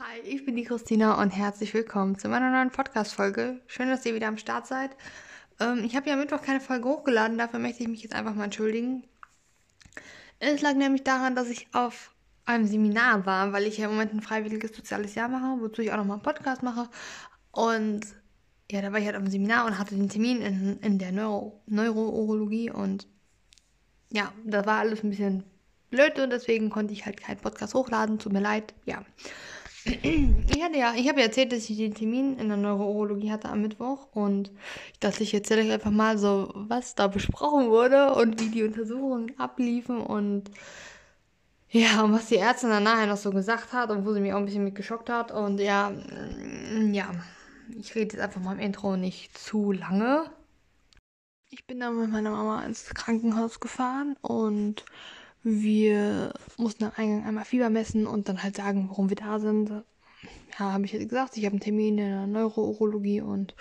Hi, ich bin die Christina und herzlich willkommen zu meiner neuen Podcast-Folge. Schön, dass ihr wieder am Start seid. Ähm, ich habe ja Mittwoch keine Folge hochgeladen, dafür möchte ich mich jetzt einfach mal entschuldigen. Es lag nämlich daran, dass ich auf einem Seminar war, weil ich ja im Moment ein freiwilliges soziales Jahr mache, wozu ich auch nochmal einen Podcast mache. Und ja, da war ich halt einem Seminar und hatte den Termin in, in der Neuro Neurourologie und ja, da war alles ein bisschen blöd und deswegen konnte ich halt keinen Podcast hochladen. Tut mir leid, ja. Ich hatte ja, ich habe ja erzählt, dass ich den Termin in der Neurourologie hatte am Mittwoch und ich dachte, ich erzähle euch einfach mal so, was da besprochen wurde und wie die Untersuchungen abliefen und ja, und was die Ärztin dann nachher noch so gesagt hat und wo sie mich auch ein bisschen mit geschockt hat und ja, mm, ja, ich rede jetzt einfach mal im Intro nicht zu lange. Ich bin dann mit meiner Mama ins Krankenhaus gefahren und wir mussten am Eingang einmal Fieber messen und dann halt sagen, warum wir da sind. Ja, habe ich halt gesagt, ich habe einen Termin in der Neurourologie und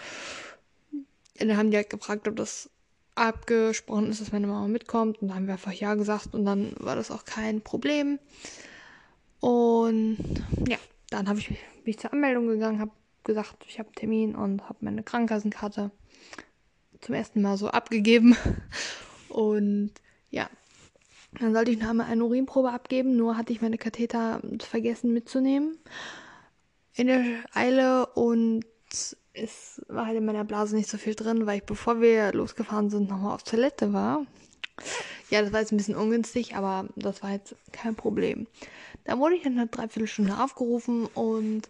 dann haben die halt gefragt, ob das abgesprochen ist, dass meine Mama mitkommt. Und dann haben wir einfach Ja gesagt und dann war das auch kein Problem. Und ja, dann habe ich mich zur Anmeldung gegangen, habe gesagt, ich habe einen Termin und habe meine Krankenkassenkarte zum ersten Mal so abgegeben. Und ja, dann sollte ich noch einmal eine Urinprobe abgeben, nur hatte ich meine Katheter vergessen mitzunehmen. In der Eile und es war halt in meiner Blase nicht so viel drin, weil ich, bevor wir losgefahren sind, nochmal auf Toilette war. Ja, das war jetzt ein bisschen ungünstig, aber das war jetzt kein Problem. Dann wurde ich in einer Dreiviertelstunde aufgerufen und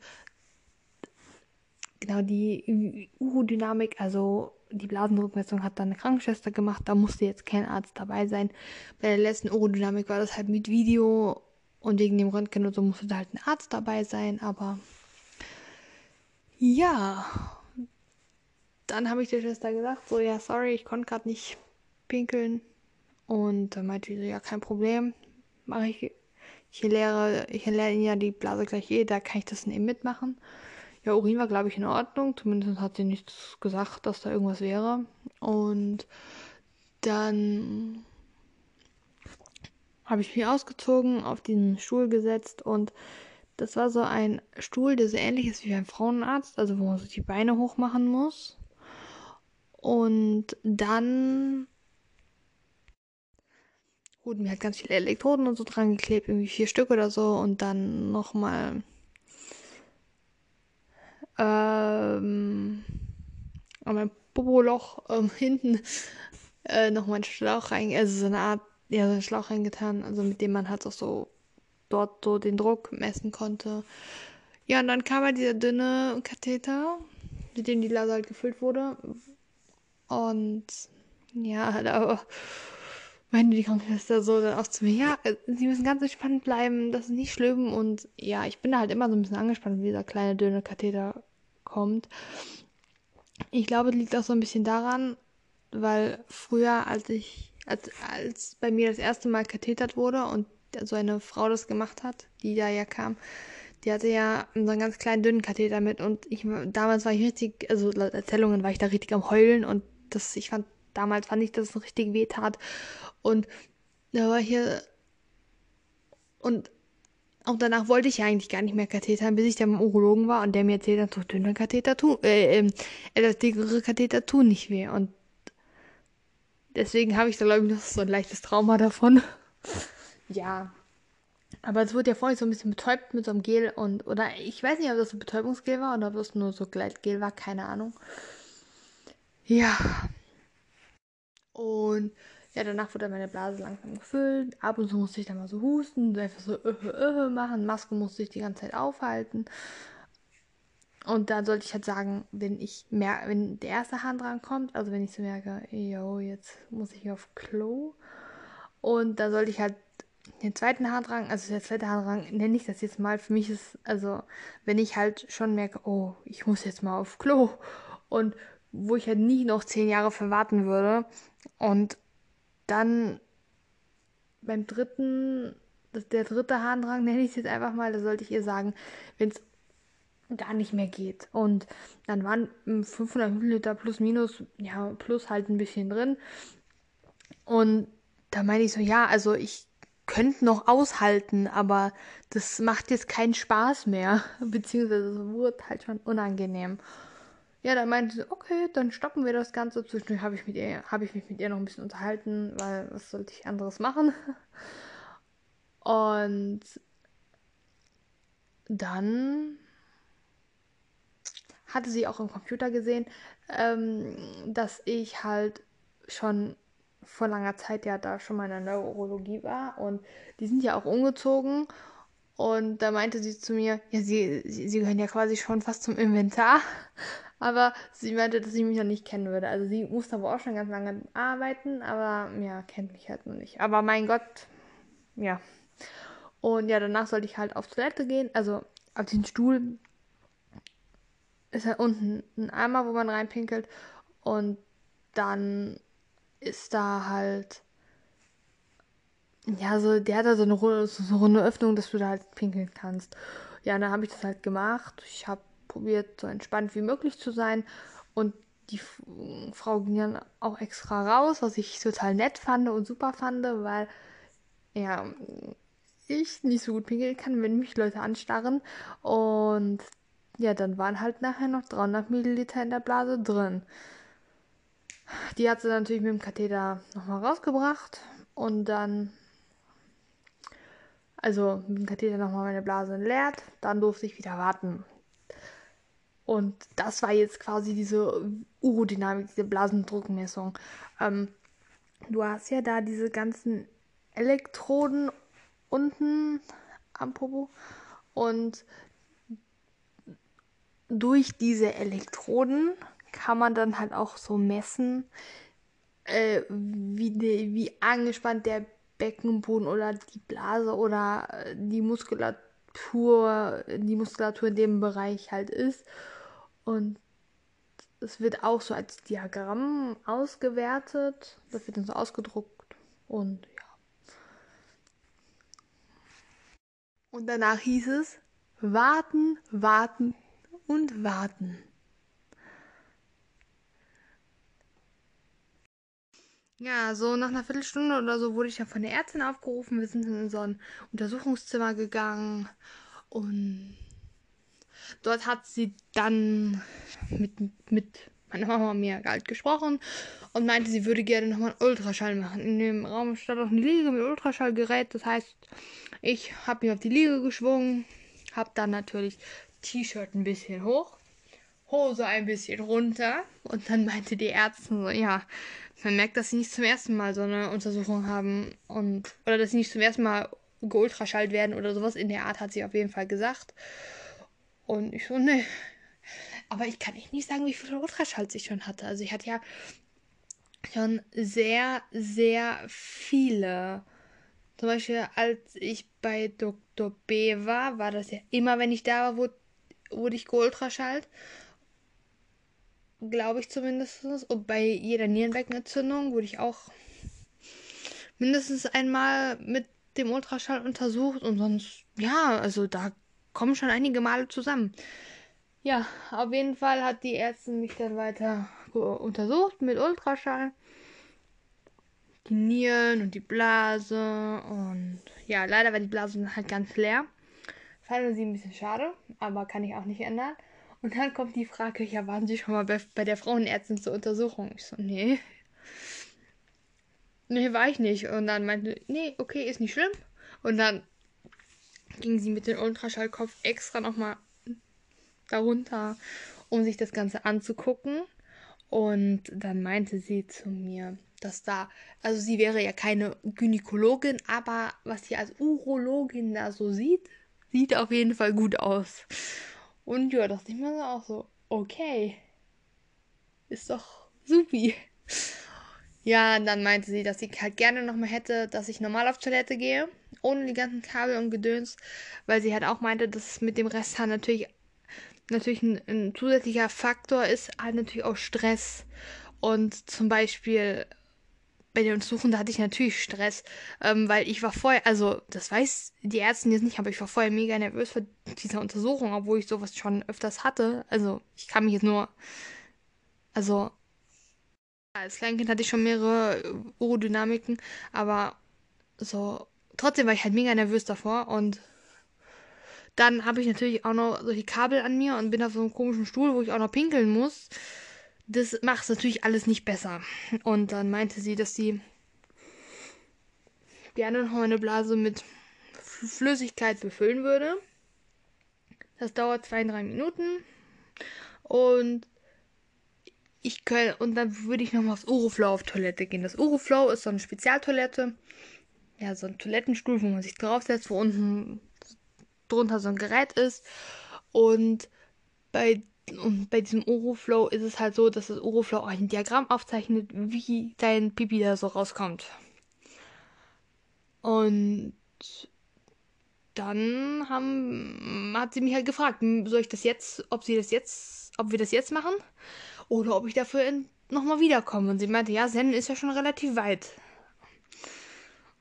genau die Urodynamik, also die Blasendruckmessung hat dann eine Krankenschwester gemacht, da musste jetzt kein Arzt dabei sein. Bei der letzten Urodynamik war das halt mit Video und wegen dem Röntgen und so musste da halt ein Arzt dabei sein, aber ja. Dann habe ich der Schwester gesagt, so ja, sorry, ich konnte gerade nicht pinkeln. Und dann meinte sie ja, kein Problem, mache ich. Ich lehre, ich lehre Ihnen ja die Blase gleich eh, da kann ich das eben mitmachen. Ja, Urin war, glaube ich, in Ordnung. Zumindest hat sie nichts gesagt, dass da irgendwas wäre. Und dann habe ich mich ausgezogen, auf diesen Stuhl gesetzt und das war so ein Stuhl, der so ähnlich ist wie beim Frauenarzt, also wo man so die Beine hochmachen muss. Und dann wurden mir halt ganz viele Elektroden und so dran geklebt, irgendwie vier Stück oder so. Und dann nochmal an mein Popoloch ähm, hinten äh, nochmal einen Schlauch rein, also so eine Art, ja, so einen Schlauch reingetan, also mit dem man halt auch so dort so den Druck messen konnte. Ja, und dann kam halt dieser dünne Katheter, mit dem die Blase halt gefüllt wurde. Und ja, da meinte die Krankenschwester so dann auch zu mir, ja, sie müssen ganz entspannt bleiben, das ist nicht schlimm. Und ja, ich bin da halt immer so ein bisschen angespannt, wie dieser kleine dünne Katheter kommt. Ich glaube, das liegt auch so ein bisschen daran, weil früher, als ich, als, als bei mir das erste Mal kathetert wurde und so eine Frau das gemacht hat, die da ja kam, die hatte ja so einen ganz kleinen dünnen Katheter mit und ich damals war ich richtig, also laut Erzählungen war ich da richtig am Heulen und das, ich fand, damals fand ich, dass es richtig weh tat. Und da war hier und auch danach wollte ich ja eigentlich gar nicht mehr Kathetern, bis ich dann beim Urologen war und der mir erzählt hat, so dünne Katheter tun, äh, äh, das dickere Katheter tun nicht weh. Und deswegen habe ich da, glaube ich, noch so ein leichtes Trauma davon. ja. Aber es wurde ja vorhin so ein bisschen betäubt mit so einem Gel und, oder ich weiß nicht, ob das ein Betäubungsgel war oder ob das nur so Gleitgel war, keine Ahnung. Ja. Und ja, danach wurde meine Blase langsam gefüllt. Ab und zu musste ich dann mal so husten, einfach so äh, äh, machen. Maske musste ich die ganze Zeit aufhalten. Und dann sollte ich halt sagen, wenn ich mehr, wenn der erste Hahn dran kommt, also wenn ich so merke, yo, jetzt muss ich auf Klo. Und dann sollte ich halt den zweiten Haardrang, also der zweite Haardrang, nenne ich das jetzt mal. Für mich ist, also, wenn ich halt schon merke, oh, ich muss jetzt mal auf Klo und wo ich halt nie noch zehn Jahre verwarten würde und dann beim dritten, das, der dritte Harndrang, nenne ich es jetzt einfach mal, da sollte ich ihr sagen, wenn es gar nicht mehr geht. Und dann waren 500 Milliliter plus minus, ja, plus halt ein bisschen drin. Und da meine ich so, ja, also ich könnte noch aushalten, aber das macht jetzt keinen Spaß mehr. Beziehungsweise es wurde halt schon unangenehm. Ja, dann meinte sie, okay, dann stoppen wir das Ganze. Zwischendurch habe ich, hab ich mich mit ihr noch ein bisschen unterhalten, weil was sollte ich anderes machen? Und dann hatte sie auch im Computer gesehen, ähm, dass ich halt schon vor langer Zeit ja da schon mal in der Neurologie war und die sind ja auch umgezogen und da meinte sie zu mir, ja, sie, sie, sie gehören ja quasi schon fast zum Inventar, aber sie meinte, dass sie mich noch nicht kennen würde. Also sie musste aber auch schon ganz lange arbeiten, aber ja, kennt mich halt noch nicht. Aber mein Gott, ja. Und ja, danach sollte ich halt auf Toilette gehen, also auf den Stuhl ist halt unten ein Eimer, wo man reinpinkelt. Und dann ist da halt. Ja, so, der hat da so eine, runde, so eine runde Öffnung, dass du da halt pinkeln kannst. Ja, dann habe ich das halt gemacht. Ich habe probiert, so entspannt wie möglich zu sein. Und die Frau ging dann auch extra raus, was ich total nett fand und super fand, weil ja, ich nicht so gut pinkeln kann, wenn mich Leute anstarren. Und ja, dann waren halt nachher noch 300 Milliliter in der Blase drin. Die hat sie natürlich mit dem Katheter nochmal rausgebracht und dann, also mit dem Katheter nochmal meine Blase entleert. Dann durfte ich wieder warten. Und das war jetzt quasi diese Urodynamik, diese Blasendruckmessung. Ähm, du hast ja da diese ganzen Elektroden unten am Popo und durch diese Elektroden kann man dann halt auch so messen, äh, wie, de, wie angespannt der Beckenboden oder die Blase oder äh, die Muskulatur, die Muskulatur in dem Bereich halt ist. Und es wird auch so als Diagramm ausgewertet. Das wird dann so ausgedruckt. Und ja. Und danach hieß es, warten, warten, und warten. Ja, so nach einer Viertelstunde oder so wurde ich dann von der Ärztin aufgerufen. Wir sind in so ein Untersuchungszimmer gegangen und dort hat sie dann mit, mit meiner Mama mir halt gesprochen und meinte, sie würde gerne nochmal einen Ultraschall machen. In dem Raum stand auch eine Liege mit Ultraschallgerät. Das heißt, ich habe mich auf die Liege geschwungen, habe dann natürlich T-Shirt ein bisschen hoch, Hose ein bisschen runter und dann meinte die Ärztin so, ja, man merkt, dass sie nicht zum ersten Mal so eine Untersuchung haben und oder dass sie nicht zum ersten Mal geultraschallt werden oder sowas in der Art hat sie auf jeden Fall gesagt. Und ich so, ne. Aber ich kann echt nicht sagen, wie viele Ultraschalls ich schon hatte. Also ich hatte ja schon sehr, sehr viele. Zum Beispiel, als ich bei Dr. B war, war das ja immer, wenn ich da war, wurde wurde ich geultraschallt. Glaube ich zumindest. Und bei jeder Nierenbeckenentzündung wurde ich auch mindestens einmal mit dem Ultraschall untersucht und sonst, ja, also da kommen schon einige Male zusammen. Ja, auf jeden Fall hat die Ärztin mich dann weiter untersucht mit Ultraschall. Die Nieren und die Blase und ja, leider war die Blase halt ganz leer. Fanden sie ein bisschen schade, aber kann ich auch nicht ändern. Und dann kommt die Frage, ja, waren Sie schon mal bei, bei der Frauenärztin zur Untersuchung? Ich so, nee. Nee, war ich nicht. Und dann meinte, nee, okay, ist nicht schlimm. Und dann ging sie mit dem Ultraschallkopf extra nochmal darunter, um sich das Ganze anzugucken. Und dann meinte sie zu mir, dass da, also sie wäre ja keine Gynäkologin, aber was sie als Urologin da so sieht, Sieht auf jeden Fall gut aus. Und ja, dachte ich mir auch so, okay. Ist doch supi. Ja, dann meinte sie, dass sie halt gerne nochmal hätte, dass ich normal auf Toilette gehe, ohne die ganzen Kabel und Gedöns, weil sie halt auch meinte, dass mit dem Rest halt natürlich, natürlich ein, ein zusätzlicher Faktor ist, halt natürlich auch Stress. Und zum Beispiel bei den Untersuchungen, da hatte ich natürlich Stress, ähm, weil ich war vorher, also das weiß die Ärztin jetzt nicht, aber ich war vorher mega nervös vor dieser Untersuchung, obwohl ich sowas schon öfters hatte. Also ich kann mich jetzt nur, also als Kleinkind hatte ich schon mehrere Urodynamiken, aber so trotzdem war ich halt mega nervös davor und dann habe ich natürlich auch noch solche Kabel an mir und bin auf so einem komischen Stuhl, wo ich auch noch pinkeln muss. Das macht es natürlich alles nicht besser. Und dann meinte sie, dass sie gerne noch meine Blase mit Flüssigkeit befüllen würde. Das dauert zwei, drei Minuten. Und ich könnte, und dann würde ich nochmal aufs Uroflow auf Toilette gehen. Das Uroflow ist so eine Spezialtoilette. Ja, so ein Toilettenstuhl, wo man sich draufsetzt, wo unten drunter so ein Gerät ist. Und bei, bei diesem Uroflow ist es halt so, dass das Uroflow auch ein Diagramm aufzeichnet, wie dein Pipi da so rauskommt. Und dann haben, hat sie mich halt gefragt, soll ich das jetzt, ob sie das jetzt, ob wir das jetzt machen oder ob ich dafür nochmal wiederkomme. Und sie meinte, ja, Zen ist ja schon relativ weit.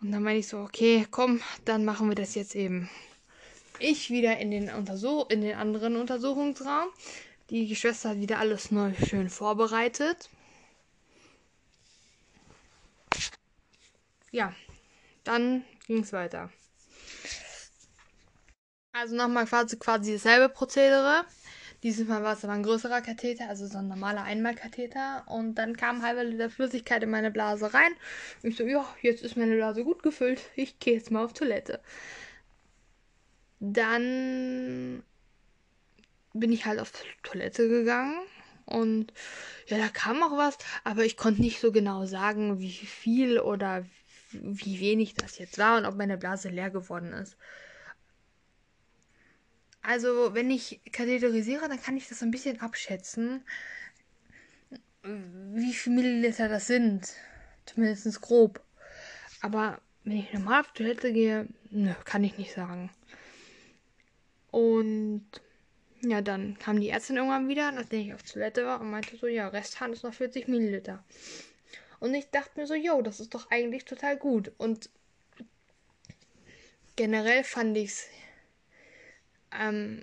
Und dann meinte ich so, okay, komm, dann machen wir das jetzt eben. Ich wieder in den, Untersuch in den anderen Untersuchungsraum. Die Schwester hat wieder alles neu schön vorbereitet. Ja, dann ging es weiter. Also nochmal quasi, quasi dasselbe Prozedere. Dieses Mal war es aber ein größerer Katheter, also so ein normaler Einmalkatheter. Und dann kam halbe Liter Flüssigkeit in meine Blase rein. Ich so, ja, jetzt ist meine Blase gut gefüllt. Ich gehe jetzt mal auf Toilette. Dann bin ich halt auf Toilette gegangen. Und ja, da kam auch was, aber ich konnte nicht so genau sagen, wie viel oder wie wenig das jetzt war und ob meine Blase leer geworden ist. Also, wenn ich katheterisiere, dann kann ich das so ein bisschen abschätzen, wie viel Milliliter das sind. Zumindest grob. Aber wenn ich normal auf Toilette gehe, ne, kann ich nicht sagen. Und ja, dann kam die Ärztin irgendwann wieder, nachdem ich auf Toilette war und meinte so, ja, Resthahn ist noch 40 Milliliter. Und ich dachte mir so, yo, das ist doch eigentlich total gut. Und generell fand ich es ähm,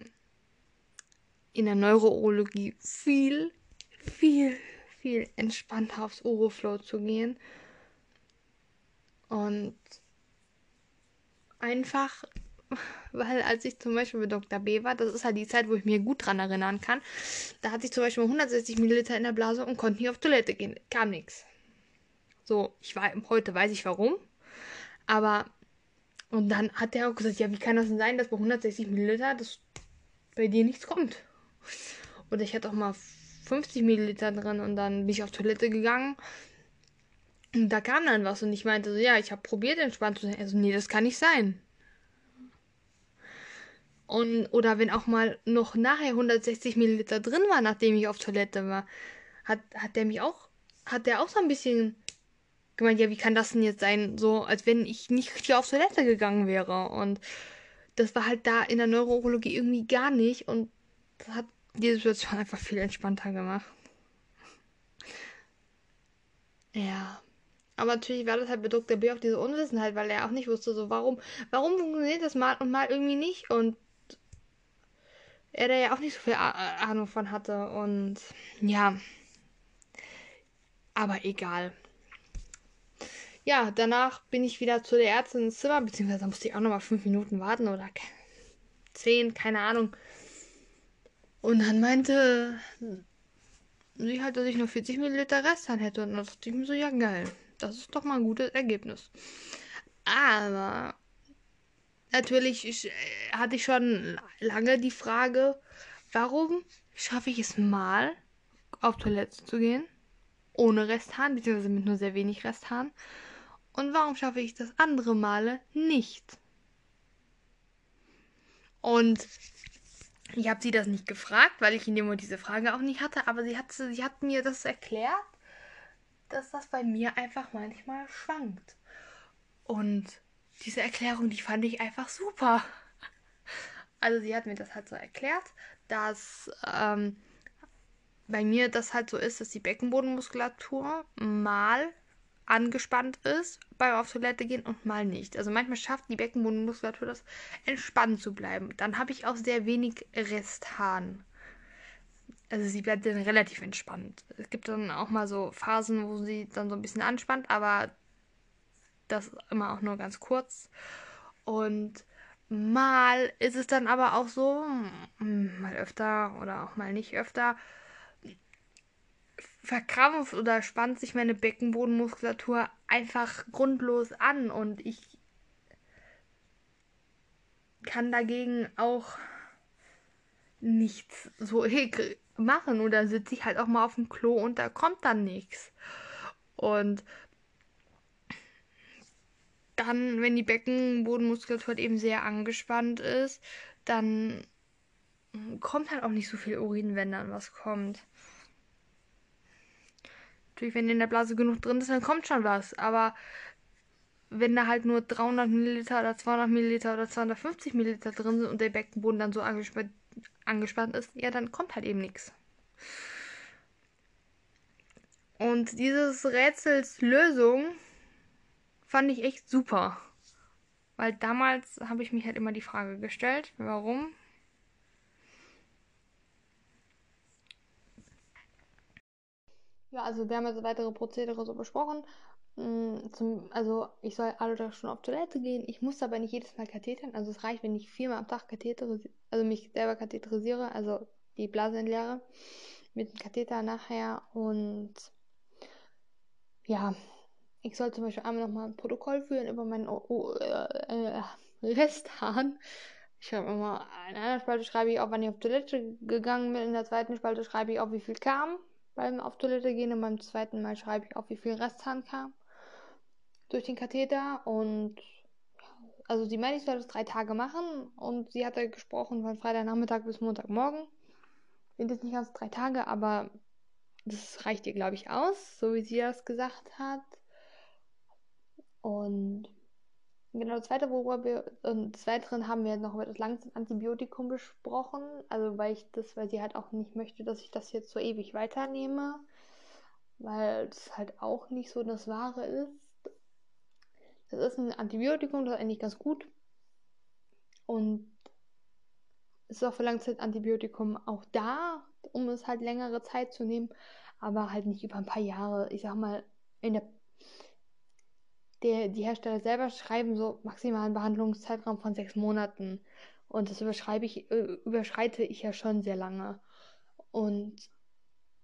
in der Neurologie viel, viel, viel entspannter aufs Uroflow zu gehen. Und einfach, weil als ich zum Beispiel bei Dr. B war, das ist halt die Zeit, wo ich mir gut dran erinnern kann, da hatte ich zum Beispiel 160 Milliliter in der Blase und konnte nie auf Toilette gehen. Kam nichts. So, ich war, heute weiß ich warum. Aber und dann hat er auch gesagt, ja, wie kann das denn sein, dass bei 160 Milliliter das bei dir nichts kommt? Oder ich hatte auch mal 50 Milliliter drin und dann bin ich auf Toilette gegangen. Und da kam dann was und ich meinte so, ja, ich habe probiert entspannt zu sein. Also, nee, das kann nicht sein. Und, oder wenn auch mal noch nachher 160 Milliliter drin war, nachdem ich auf Toilette war, hat, hat der mich auch, hat der auch so ein bisschen gemeint, ja, wie kann das denn jetzt sein? So, als wenn ich nicht hier auf Toilette gegangen wäre. Und das war halt da in der Neurologie irgendwie gar nicht. Und das hat die Situation einfach viel entspannter gemacht. Ja. Aber natürlich war das halt bei Dr. B auch diese Unwissenheit, weil er auch nicht wusste, so warum, warum funktioniert das mal und mal irgendwie nicht. Und er da ja auch nicht so viel Ahnung von hatte. Und ja. Aber egal ja, danach bin ich wieder zu der Ärztin ins Zimmer, beziehungsweise musste ich auch nochmal fünf Minuten warten oder zehn, keine Ahnung. Und dann meinte sie halt, dass ich nur 40 Milliliter Rest hätte. Und dann dachte ich mir so, ja geil, das ist doch mal ein gutes Ergebnis. Aber natürlich ich, äh, hatte ich schon lange die Frage, warum schaffe ich es mal, auf Toilette zu gehen, ohne Resthahn, beziehungsweise mit nur sehr wenig Resthahn. Und warum schaffe ich das andere Male nicht? Und ich habe sie das nicht gefragt, weil ich in dem Moment diese Frage auch nicht hatte, aber sie hat, sie hat mir das erklärt, dass das bei mir einfach manchmal schwankt. Und diese Erklärung, die fand ich einfach super. Also sie hat mir das halt so erklärt, dass ähm, bei mir das halt so ist, dass die Beckenbodenmuskulatur mal angespannt ist beim auf Toilette gehen und mal nicht. Also manchmal schafft die Beckenbodenmuskulatur das, entspannt zu bleiben. Dann habe ich auch sehr wenig Resthahn. Also sie bleibt dann relativ entspannt. Es gibt dann auch mal so Phasen, wo sie dann so ein bisschen anspannt, aber das immer auch nur ganz kurz. Und mal ist es dann aber auch so, hm, mal öfter oder auch mal nicht öfter, verkrampft oder spannt sich meine Beckenbodenmuskulatur einfach grundlos an und ich kann dagegen auch nichts so machen oder sitze ich halt auch mal auf dem Klo und da kommt dann nichts. Und dann, wenn die Beckenbodenmuskulatur halt eben sehr angespannt ist, dann kommt halt auch nicht so viel Urin, wenn dann was kommt. Natürlich, wenn in der Blase genug drin ist, dann kommt schon was. Aber wenn da halt nur 300 Milliliter oder 200 Milliliter oder 250 Milliliter drin sind und der Beckenboden dann so angespannt, angespannt ist, ja, dann kommt halt eben nichts. Und dieses Rätsels Lösung fand ich echt super. Weil damals habe ich mich halt immer die Frage gestellt, warum Ja, also wir haben jetzt weitere Prozedere so besprochen. Mm, zum, also ich soll alle Tage schon auf Toilette gehen. Ich muss aber nicht jedes Mal kathetern. Also es reicht, wenn ich viermal am Tag katheterisiere, also mich selber katheterisiere, also die Blase entleere mit dem Katheter nachher. Und ja, ich soll zum Beispiel einmal nochmal ein Protokoll führen über meinen o o äh, äh, Resthahn. Ich schreibe immer, in einer Spalte schreibe ich auf, wann ich auf Toilette gegangen bin, in der zweiten Spalte schreibe ich auf, wie viel kam beim auf Toilette gehen und beim zweiten Mal schreibe ich auf, wie viel Restzahn kam durch den Katheter und also sie meinte, ich soll das drei Tage machen und sie hatte gesprochen von Freitagnachmittag bis Montagmorgen. Sind jetzt nicht ganz drei Tage, aber das reicht ihr, glaube ich, aus, so wie sie das gesagt hat. Und Genau, das zweite, worüber wir, und des Weiteren haben wir noch über das Langzeitantibiotikum besprochen. Also, weil ich das, weil sie halt auch nicht möchte, dass ich das jetzt so ewig weiternehme. Weil es halt auch nicht so das Wahre ist. Das ist ein Antibiotikum, das ist eigentlich ganz gut. Und es ist auch für Langzeitantibiotikum auch da, um es halt längere Zeit zu nehmen. Aber halt nicht über ein paar Jahre. Ich sag mal, in der der, die Hersteller selber schreiben so maximalen Behandlungszeitraum von sechs Monaten. Und das überschreibe ich, äh, überschreite ich ja schon sehr lange. Und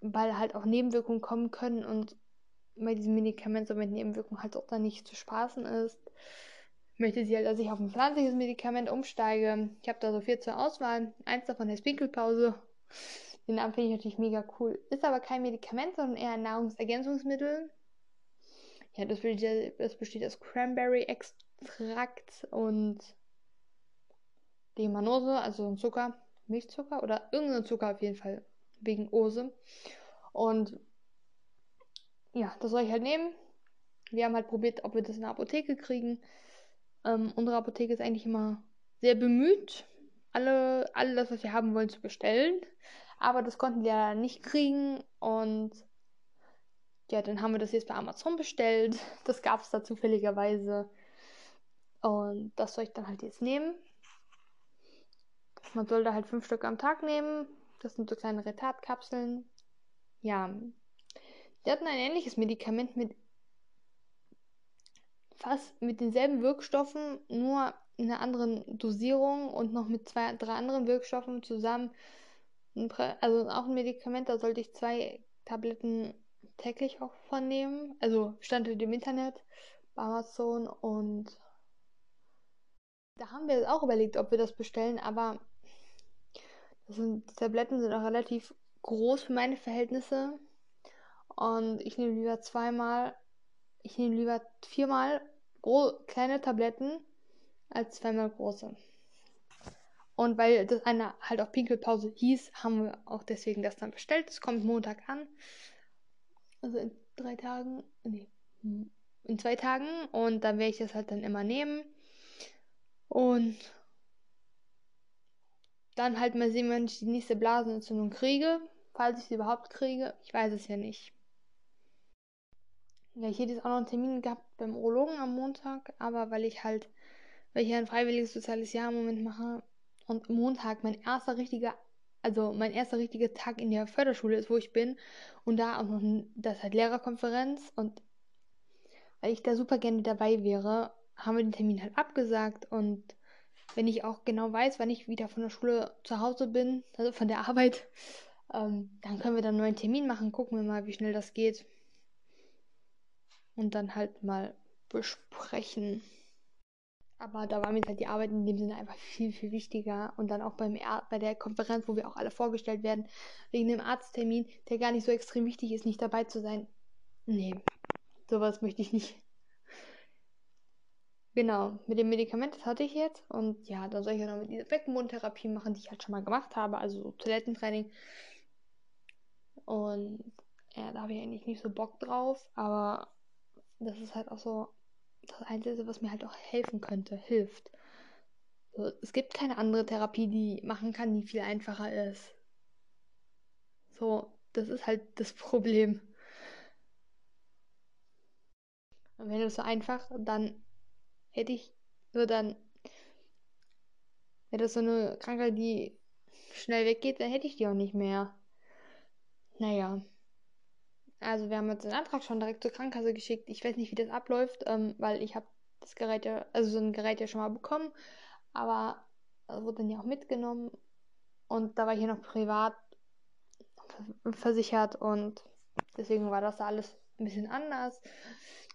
weil halt auch Nebenwirkungen kommen können und bei diesem Medikament so mit Nebenwirkungen halt auch dann nicht zu spaßen ist, möchte sie halt, dass ich auf ein pflanzliches Medikament umsteige. Ich habe da so vier zur Auswahl. Eins davon ist Pinkelpause. Den Namen finde ich natürlich mega cool. Ist aber kein Medikament, sondern eher ein Nahrungsergänzungsmittel. Ja, das besteht, das besteht aus Cranberry-Extrakt und Demanose, also ein Zucker, Milchzucker oder irgendein Zucker auf jeden Fall, wegen Ose. Und ja, das soll ich halt nehmen. Wir haben halt probiert, ob wir das in der Apotheke kriegen. Ähm, unsere Apotheke ist eigentlich immer sehr bemüht, alle, alles, was wir haben wollen, zu bestellen. Aber das konnten wir ja nicht kriegen und ja, dann haben wir das jetzt bei Amazon bestellt. Das gab es da zufälligerweise. Und das soll ich dann halt jetzt nehmen. Man soll da halt fünf Stück am Tag nehmen. Das sind so kleine Retardkapseln. Ja. Wir hatten ein ähnliches Medikament mit fast mit denselben Wirkstoffen, nur in einer anderen Dosierung und noch mit zwei, drei anderen Wirkstoffen zusammen. Also auch ein Medikament, da sollte ich zwei Tabletten täglich auch von nehmen. Also stand im Internet bei Amazon und da haben wir auch überlegt, ob wir das bestellen, aber sind, die Tabletten sind auch relativ groß für meine Verhältnisse. Und ich nehme lieber zweimal, ich nehme lieber viermal kleine Tabletten als zweimal große. Und weil das eine halt auch Pinkelpause hieß, haben wir auch deswegen das dann bestellt. Es kommt Montag an. Also in drei Tagen, nee, in zwei Tagen. Und dann werde ich das halt dann immer nehmen. Und dann halt mal sehen, wenn ich die nächste Blasenentzündung kriege. Falls ich sie überhaupt kriege. Ich weiß es ja nicht. Ja, ich hätte jetzt auch noch einen Termin gehabt beim Urologen am Montag, aber weil ich halt, weil ich ja ein freiwilliges soziales Jahr im Moment mache und Montag mein erster richtiger also mein erster richtiger Tag in der Förderschule ist, wo ich bin. Und da auch noch, das halt Lehrerkonferenz. Und weil ich da super gerne dabei wäre, haben wir den Termin halt abgesagt und wenn ich auch genau weiß, wann ich wieder von der Schule zu Hause bin, also von der Arbeit, ähm, dann können wir dann einen neuen Termin machen, gucken wir mal, wie schnell das geht. Und dann halt mal besprechen. Aber da war mir halt die Arbeit in dem Sinne einfach viel, viel wichtiger. Und dann auch beim bei der Konferenz, wo wir auch alle vorgestellt werden, wegen dem Arzttermin, der gar nicht so extrem wichtig ist, nicht dabei zu sein. Nee, sowas möchte ich nicht. Genau, mit dem Medikament, das hatte ich jetzt. Und ja, dann soll ich ja noch mit dieser Beckenbodentherapie machen, die ich halt schon mal gemacht habe. Also so Toilettentraining. Und ja, da habe ich eigentlich nicht so Bock drauf. Aber das ist halt auch so das Einzige, was mir halt auch helfen könnte, hilft. So, es gibt keine andere Therapie, die machen kann, die viel einfacher ist. So, das ist halt das Problem. Und wenn es so einfach, dann hätte ich nur dann, wäre das so eine Krankheit, die schnell weggeht, dann hätte ich die auch nicht mehr. Naja. Also wir haben jetzt den Antrag schon direkt zur Krankenkasse geschickt. Ich weiß nicht, wie das abläuft, ähm, weil ich habe das Gerät ja, also so ein Gerät ja schon mal bekommen, aber das wurde dann ja auch mitgenommen und da war ich hier noch privat versichert und deswegen war das da alles ein bisschen anders.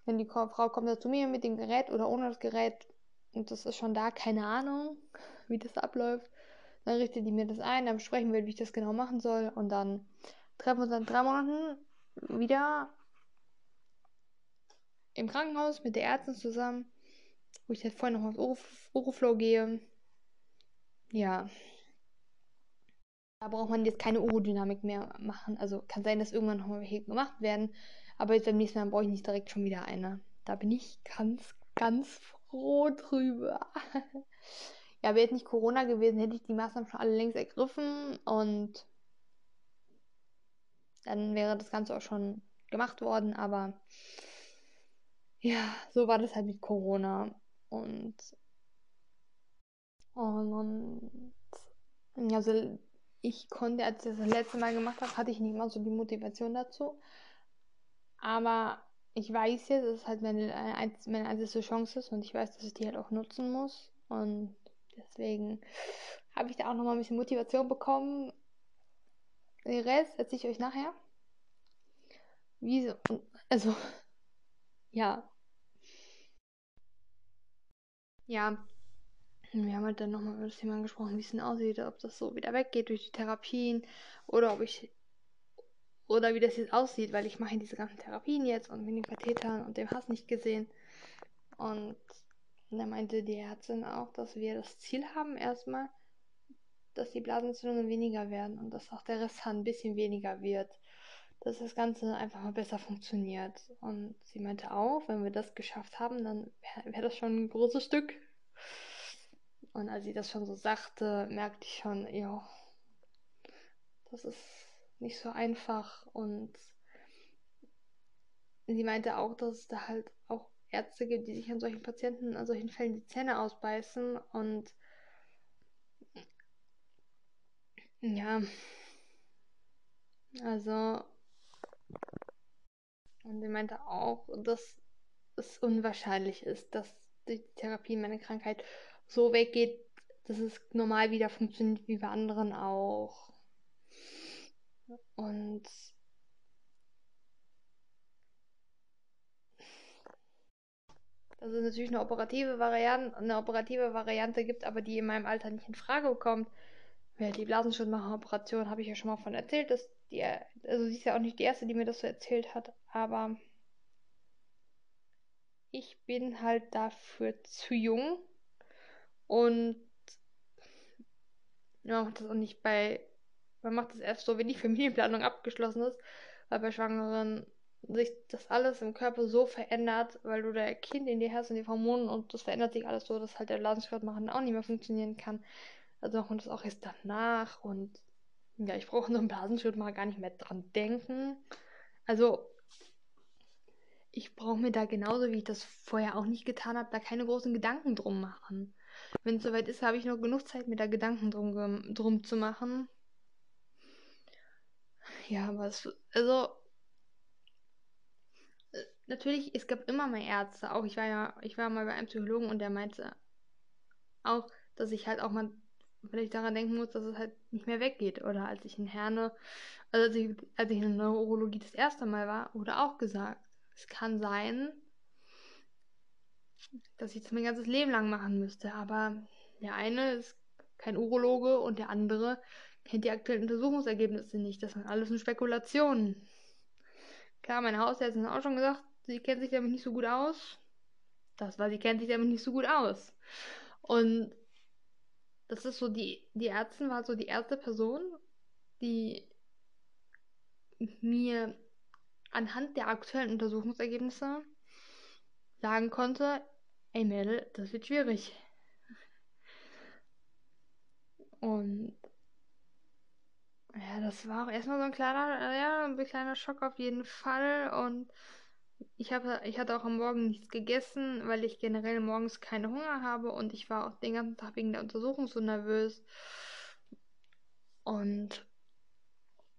Wenn die Frau kommt da zu mir mit dem Gerät oder ohne das Gerät und das ist schon da, keine Ahnung, wie das abläuft, dann richtet die mir das ein, dann besprechen wir, wie ich das genau machen soll und dann treffen wir uns in drei Monaten wieder im Krankenhaus mit der Ärztin zusammen, wo ich jetzt vorher noch aufs Uroflow gehe. Ja. Da braucht man jetzt keine Urodynamik mehr machen. Also kann sein, dass irgendwann nochmal welche gemacht werden. Aber jetzt beim nächsten Mal brauche ich nicht direkt schon wieder eine. Da bin ich ganz, ganz froh drüber. ja, wäre jetzt nicht Corona gewesen, hätte ich die Maßnahmen schon alle längst ergriffen und dann wäre das Ganze auch schon gemacht worden. Aber ja, so war das halt mit Corona. Und, und, also ich konnte, als ich das, das letzte Mal gemacht habe, hatte ich nicht mal so die Motivation dazu. Aber ich weiß jetzt, dass es halt meine, meine einzige Chance ist und ich weiß, dass ich die halt auch nutzen muss. Und deswegen habe ich da auch nochmal ein bisschen Motivation bekommen. Den Rest erzähle ich euch nachher. Wieso? Also, ja. Ja. Wir haben halt dann nochmal über das Thema gesprochen, wie es denn aussieht, ob das so wieder weggeht durch die Therapien oder ob ich oder wie das jetzt aussieht, weil ich mache diese ganzen Therapien jetzt und mit den Kathetern und dem Hass nicht gesehen. Und da meinte die Ärztin auch, dass wir das Ziel haben erstmal, dass die Blasenentzündungen weniger werden und dass auch der Rest ein bisschen weniger wird. Dass das Ganze einfach mal besser funktioniert. Und sie meinte auch, wenn wir das geschafft haben, dann wäre wär das schon ein großes Stück. Und als sie das schon so sagte, merkte ich schon, ja, das ist nicht so einfach und sie meinte auch, dass es da halt auch Ärzte gibt, die sich an solchen Patienten, an solchen Fällen die Zähne ausbeißen und ja, also und sie meinte auch, dass es unwahrscheinlich ist, dass die Therapie meine Krankheit so weggeht, dass es normal wieder funktioniert wie bei anderen auch. Und dass es natürlich eine operative Variante, eine operative Variante gibt, aber die in meinem Alter nicht in Frage kommt. Die Blasenschnittmacher-Operation habe ich ja schon mal von erzählt, dass die, also sie ist ja auch nicht die erste, die mir das so erzählt hat, aber ich bin halt dafür zu jung und ja, mache das auch nicht bei man macht das erst so, wenn die Familienplanung abgeschlossen ist, weil bei Schwangeren sich das alles im Körper so verändert, weil du da Kind in dir hast und die Hormone und das verändert sich alles so, dass halt der Blasenschritt machen auch nicht mehr funktionieren kann. Also machen wir das auch erst danach und ja, ich brauche so einen Blasenschritt mal gar nicht mehr dran denken. Also ich brauche mir da genauso, wie ich das vorher auch nicht getan habe, da keine großen Gedanken drum machen. Wenn es soweit ist, habe ich noch genug Zeit, mir da Gedanken drum, drum zu machen. Ja, es, also, natürlich, es gab immer mal Ärzte. Auch ich war ja, ich war mal bei einem Psychologen und der meinte auch, dass ich halt auch mal vielleicht daran denken muss, dass es halt nicht mehr weggeht. Oder als ich in Herne, also als ich, als ich in der Neurologie das erste Mal war, wurde auch gesagt, es kann sein, dass ich das mein ganzes Leben lang machen müsste. Aber der eine ist kein Urologe und der andere kennt die aktuellen Untersuchungsergebnisse nicht. Das sind alles nur Spekulationen. Klar, meine Hausärztin hat auch schon gesagt, sie kennt sich damit nicht so gut aus. Das war, sie kennt sich damit nicht so gut aus. Und das ist so, die, die Ärztin war so die erste Person, die mir anhand der aktuellen Untersuchungsergebnisse sagen konnte, ey Mädel, das wird schwierig. Und ja, das war auch erstmal so ein kleiner, ja, ein kleiner Schock auf jeden Fall. Und ich habe, ich hatte auch am Morgen nichts gegessen, weil ich generell morgens keinen Hunger habe und ich war auch den ganzen Tag wegen der Untersuchung so nervös. Und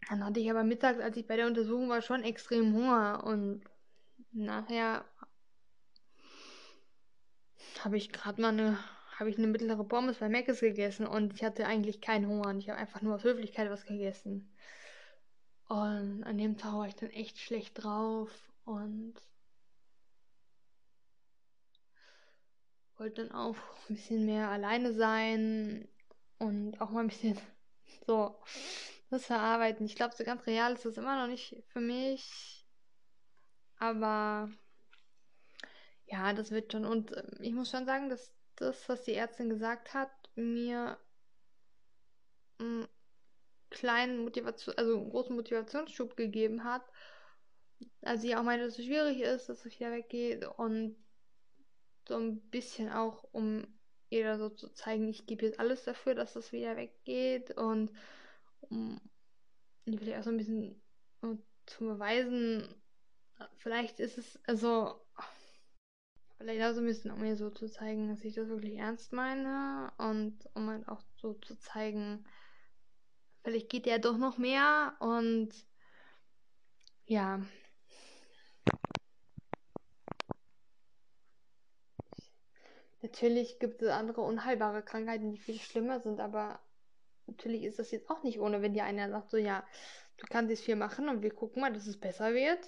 dann hatte ich aber mittags, als ich bei der Untersuchung war, schon extrem Hunger und nachher habe ich gerade mal eine habe ich eine mittlere Pommes bei Mc's gegessen und ich hatte eigentlich keinen Hunger und ich habe einfach nur aus Höflichkeit was gegessen. Und an dem Tag war ich dann echt schlecht drauf und wollte dann auch ein bisschen mehr alleine sein und auch mal ein bisschen so das verarbeiten. Ich glaube, so ganz real ist das immer noch nicht für mich. Aber ja, das wird schon. Und ähm, ich muss schon sagen, dass das, was die Ärztin gesagt hat, mir einen kleinen Motivation, also einen großen Motivationsschub gegeben hat. Also sie auch meinte, dass es schwierig ist, dass es wieder weggeht und so ein bisschen auch, um ihr so zu zeigen, ich gebe jetzt alles dafür, dass das wieder weggeht und um vielleicht auch so ein bisschen zu beweisen, vielleicht ist es, also Vielleicht auch so ein bisschen, um mir so zu zeigen, dass ich das wirklich ernst meine und um halt auch so zu zeigen, vielleicht geht ja doch noch mehr und ja. Natürlich gibt es andere unheilbare Krankheiten, die viel schlimmer sind, aber natürlich ist das jetzt auch nicht ohne, wenn dir einer sagt, so ja, du kannst jetzt viel machen und wir gucken mal, dass es besser wird.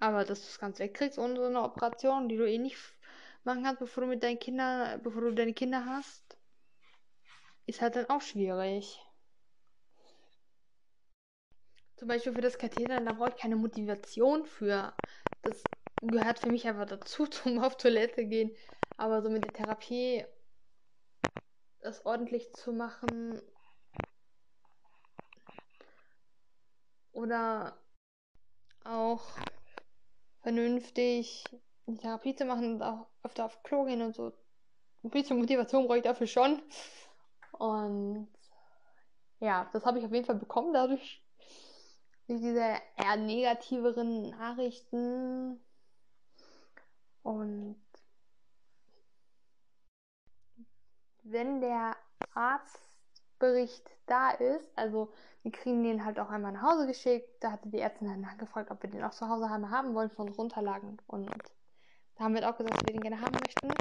Aber dass du es ganz wegkriegst ohne so eine Operation, die du eh nicht machen kannst, bevor du mit deinen Kindern, bevor du deine Kinder hast, ist halt dann auch schwierig. Zum Beispiel für das Katheter, da brauche ich keine Motivation für. Das gehört für mich einfach dazu, zum auf Toilette gehen. Aber so mit der Therapie, das ordentlich zu machen. Oder auch vernünftig die Therapie zu machen und auch öfter auf Klo gehen und so. Ein bisschen Motivation brauche ich dafür schon. Und ja, das habe ich auf jeden Fall bekommen dadurch, durch diese eher negativeren Nachrichten. Und wenn der Arztbericht da ist, also wir kriegen den halt auch einmal nach Hause geschickt, da hatte die Ärztin dann nachgefragt, ob wir den auch zu Hause haben wollen von Runterlagen und da haben wir auch gesagt, dass wir den gerne haben möchten.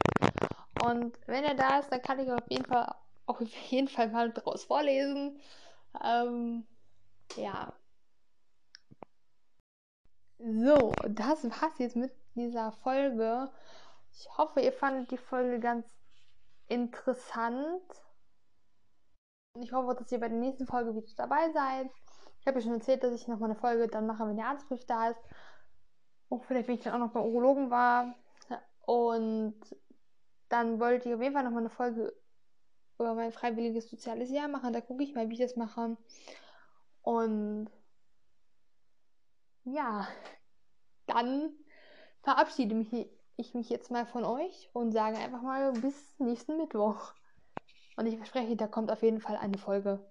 Und wenn er da ist, dann kann ich auf jeden Fall, auf jeden Fall mal draus vorlesen. Ähm, ja. So, das war's jetzt mit dieser Folge. Ich hoffe, ihr fandet die Folge ganz interessant. Und ich hoffe, dass ihr bei der nächsten Folge wieder dabei seid. Ich habe ja schon erzählt, dass ich nochmal eine Folge dann mache, wenn der Arztbrief da ist. Und vielleicht, wenn ich dann auch noch beim Urologen war. Und dann wollte ich auf jeden Fall nochmal eine Folge über mein freiwilliges soziales Jahr machen. Da gucke ich mal, wie ich das mache. Und ja, dann verabschiede mich, ich mich jetzt mal von euch und sage einfach mal bis nächsten Mittwoch. Und ich verspreche, da kommt auf jeden Fall eine Folge.